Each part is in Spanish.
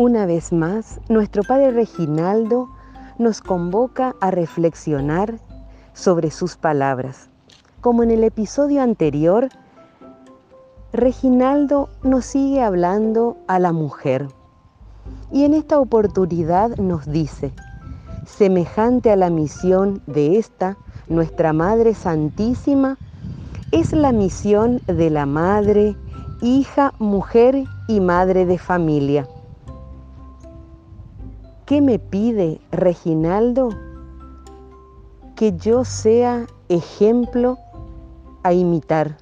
Una vez más, nuestro Padre Reginaldo nos convoca a reflexionar sobre sus palabras. Como en el episodio anterior, Reginaldo nos sigue hablando a la mujer y en esta oportunidad nos dice, semejante a la misión de esta, nuestra Madre Santísima, es la misión de la madre, hija, mujer y madre de familia. ¿Qué me pide Reginaldo? Que yo sea ejemplo a imitar,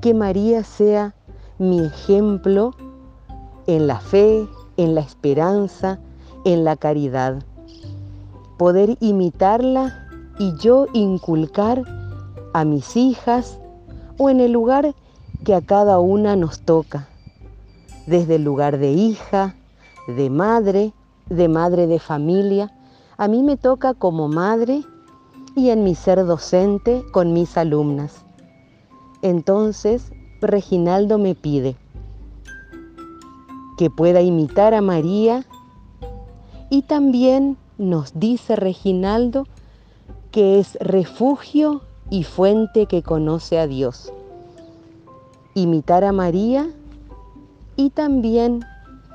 que María sea mi ejemplo en la fe, en la esperanza, en la caridad. Poder imitarla y yo inculcar a mis hijas o en el lugar que a cada una nos toca, desde el lugar de hija, de madre, de madre de familia. A mí me toca como madre y en mi ser docente con mis alumnas. Entonces, Reginaldo me pide que pueda imitar a María y también nos dice Reginaldo que es refugio y fuente que conoce a Dios. Imitar a María y también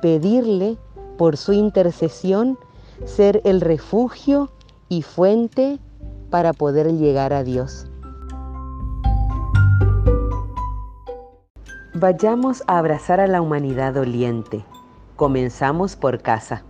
pedirle por su intercesión ser el refugio y fuente para poder llegar a Dios. Vayamos a abrazar a la humanidad doliente. Comenzamos por casa.